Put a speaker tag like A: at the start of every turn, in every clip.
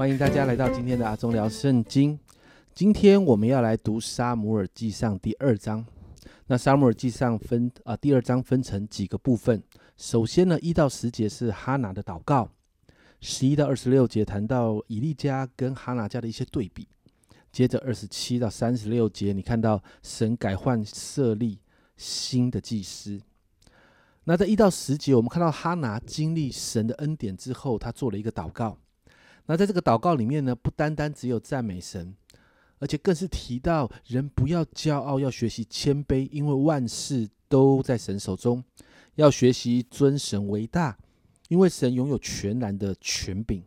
A: 欢迎大家来到今天的阿忠聊圣经。今天我们要来读沙姆尔记上第二章。那沙姆尔记上分啊，第二章分成几个部分。首先呢，一到十节是哈拿的祷告；十一到二十六节谈到以利家跟哈拿家的一些对比。接着二十七到三十六节，你看到神改换设立新的祭司。那在一到十节，我们看到哈拿经历神的恩典之后，他做了一个祷告。那在这个祷告里面呢，不单单只有赞美神，而且更是提到人不要骄傲，要学习谦卑，因为万事都在神手中。要学习尊神为大，因为神拥有全然的权柄。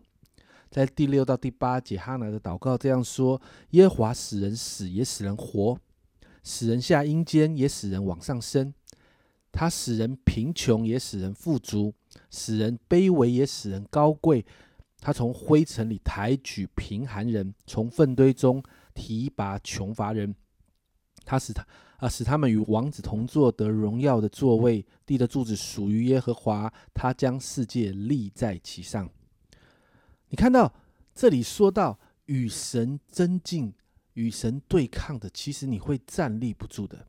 A: 在第六到第八节，哈拿的祷告这样说：耶华使人死，也使人活；使人下阴间，也使人往上升。他使人贫穷，也使人富足；使人卑微，也使人高贵。他从灰尘里抬举贫寒人，从粪堆中提拔穷乏人。他使他啊，使他们与王子同坐，得荣耀的座位。地的柱子属于耶和华，他将世界立在其上。你看到这里说到与神增进、与神对抗的，其实你会站立不住的。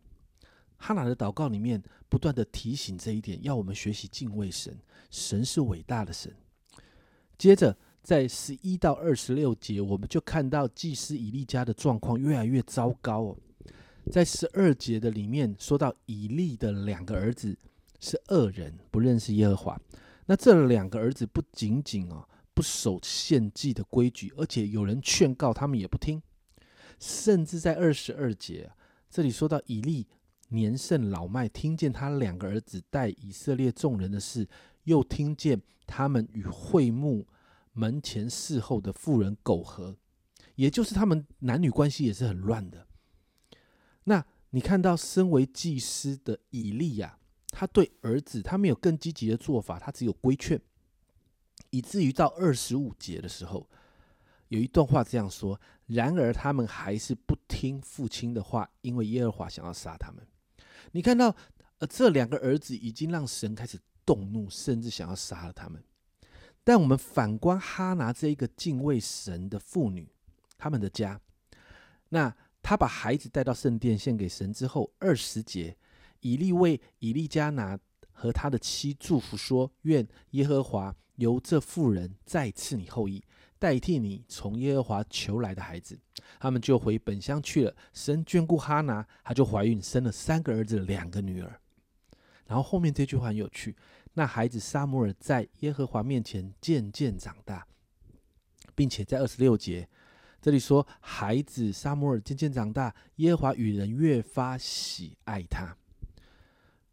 A: 哈拿的祷告里面不断的提醒这一点，要我们学习敬畏神。神是伟大的神。接着在十一到二十六节，我们就看到祭司以利家的状况越来越糟糕哦。在十二节的里面说到以利的两个儿子是恶人，不认识耶和华。那这两个儿子不仅仅哦。不守献祭的规矩，而且有人劝告他们也不听，甚至在二十二节这里说到以利年甚老迈，听见他两个儿子带以色列众人的事，又听见他们与会幕门前侍候的妇人苟合，也就是他们男女关系也是很乱的。那你看到身为祭司的以利呀，他对儿子他没有更积极的做法，他只有规劝。以至于到二十五节的时候，有一段话这样说：然而他们还是不听父亲的话，因为耶和华想要杀他们。你看到，呃，这两个儿子已经让神开始动怒，甚至想要杀了他们。但我们反观哈拿这一个敬畏神的妇女，他们的家，那他把孩子带到圣殿献给神之后，二十节，以利为以利加拿和他的妻祝福说：愿耶和华。由这妇人再赐你后裔，代替你从耶和华求来的孩子，他们就回本乡去了。神眷顾哈拿，她就怀孕，生了三个儿子，两个女儿。然后后面这句话很有趣，那孩子沙摩尔在耶和华面前渐渐长大，并且在二十六节这里说，孩子沙摩尔渐渐长大，耶和华与人越发喜爱他。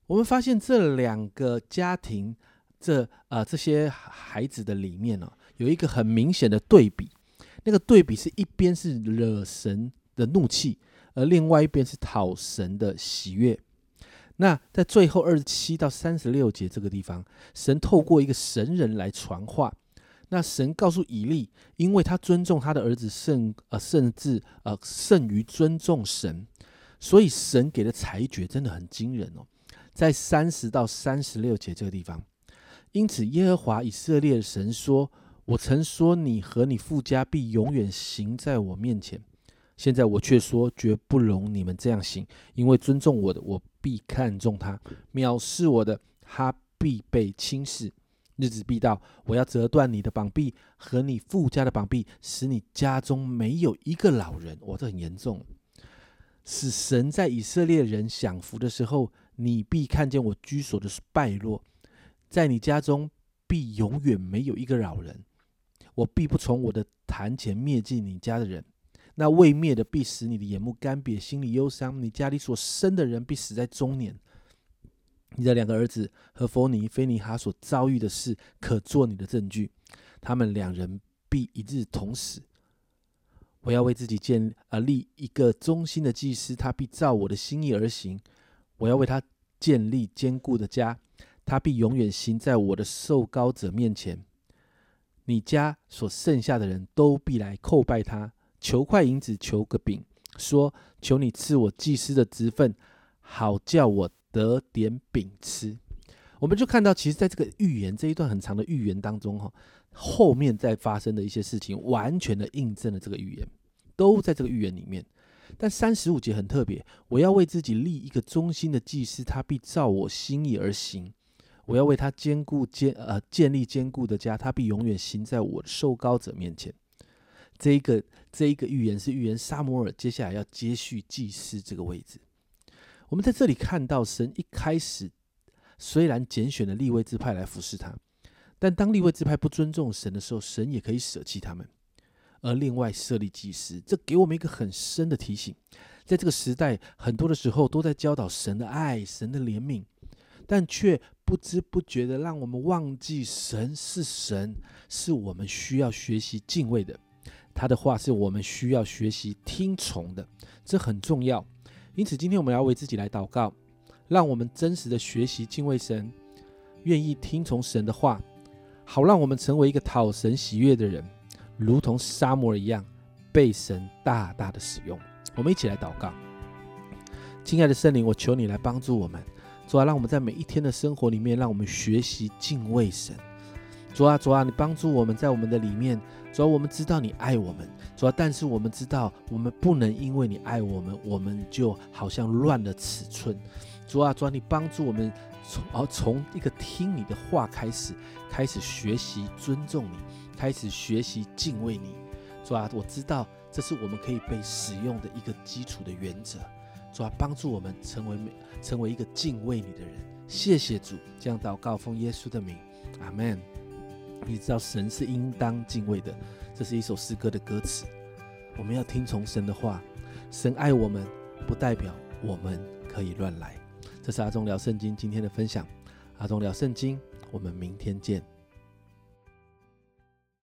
A: 我们发现这两个家庭。这啊，这些孩子的里面呢，有一个很明显的对比。那个对比是一边是惹神的怒气，而另外一边是讨神的喜悦。那在最后二十七到三十六节这个地方，神透过一个神人来传话。那神告诉以利，因为他尊重他的儿子甚呃，甚至呃胜于尊重神，所以神给的裁决真的很惊人哦。在三十到三十六节这个地方。因此，耶和华以色列神说：“我曾说你和你父家必永远行在我面前，现在我却说绝不容你们这样行，因为尊重我的，我必看重他；藐视我的，他必被轻视。日子必到，我要折断你的膀臂和你父家的膀臂，使你家中没有一个老人。哇，这很严重。使神在以色列人享福的时候，你必看见我居所的败落。”在你家中必永远没有一个老人，我必不从我的坛前灭尽你家的人。那未灭的必使你的眼目干瘪，心里忧伤。你家里所生的人必死在中年。你的两个儿子和佛尼、菲尼哈所遭遇的事，可做你的证据。他们两人必一日同死。我要为自己建啊立一个忠心的祭司，他必照我的心意而行。我要为他建立坚固的家。他必永远行在我的受膏者面前，你家所剩下的人都必来叩拜他，求块银子，求个饼，说：求你赐我祭司的职分，好叫我得点饼吃。我们就看到，其实在这个预言这一段很长的预言当中，哈，后面再发生的一些事情，完全的印证了这个预言，都在这个预言里面。但三十五节很特别，我要为自己立一个忠心的祭司，他必照我心意而行。我要为他坚固坚呃建立坚固的家，他必永远行在我受膏者面前。这一个这一个预言是预言沙摩尔接下来要接续祭司这个位置。我们在这里看到神一开始虽然拣选了立位之派来服侍他，但当立位之派不尊重神的时候，神也可以舍弃他们，而另外设立祭司。这给我们一个很深的提醒，在这个时代，很多的时候都在教导神的爱、神的怜悯，但却不知不觉的让我们忘记神是神，是我们需要学习敬畏的。他的话是我们需要学习听从的，这很重要。因此，今天我们要为自己来祷告，让我们真实的学习敬畏神，愿意听从神的话，好让我们成为一个讨神喜悦的人，如同沙摩尔一样，被神大大的使用。我们一起来祷告，亲爱的圣灵，我求你来帮助我们，主啊，让我们在每一天的生活里面，让我们学习敬畏神。主啊，主啊，你帮助我们在我们的里面。主啊，我们知道你爱我们。主啊，但是我们知道，我们不能因为你爱我们，我们就好像乱了尺寸。主啊，主啊，你帮助我们从而从一个听你的话开始，开始学习尊重你，开始学习敬畏你。主啊，我知道这是我们可以被使用的一个基础的原则。主啊，帮助我们成为，成为一个敬畏你的人。谢谢主，这样祷告奉耶稣的名，阿门。你知道神是应当敬畏的，这是一首诗歌的歌词。我们要听从神的话，神爱我们，不代表我们可以乱来。这是阿忠聊圣经今天的分享，阿忠聊圣经，我们明天见。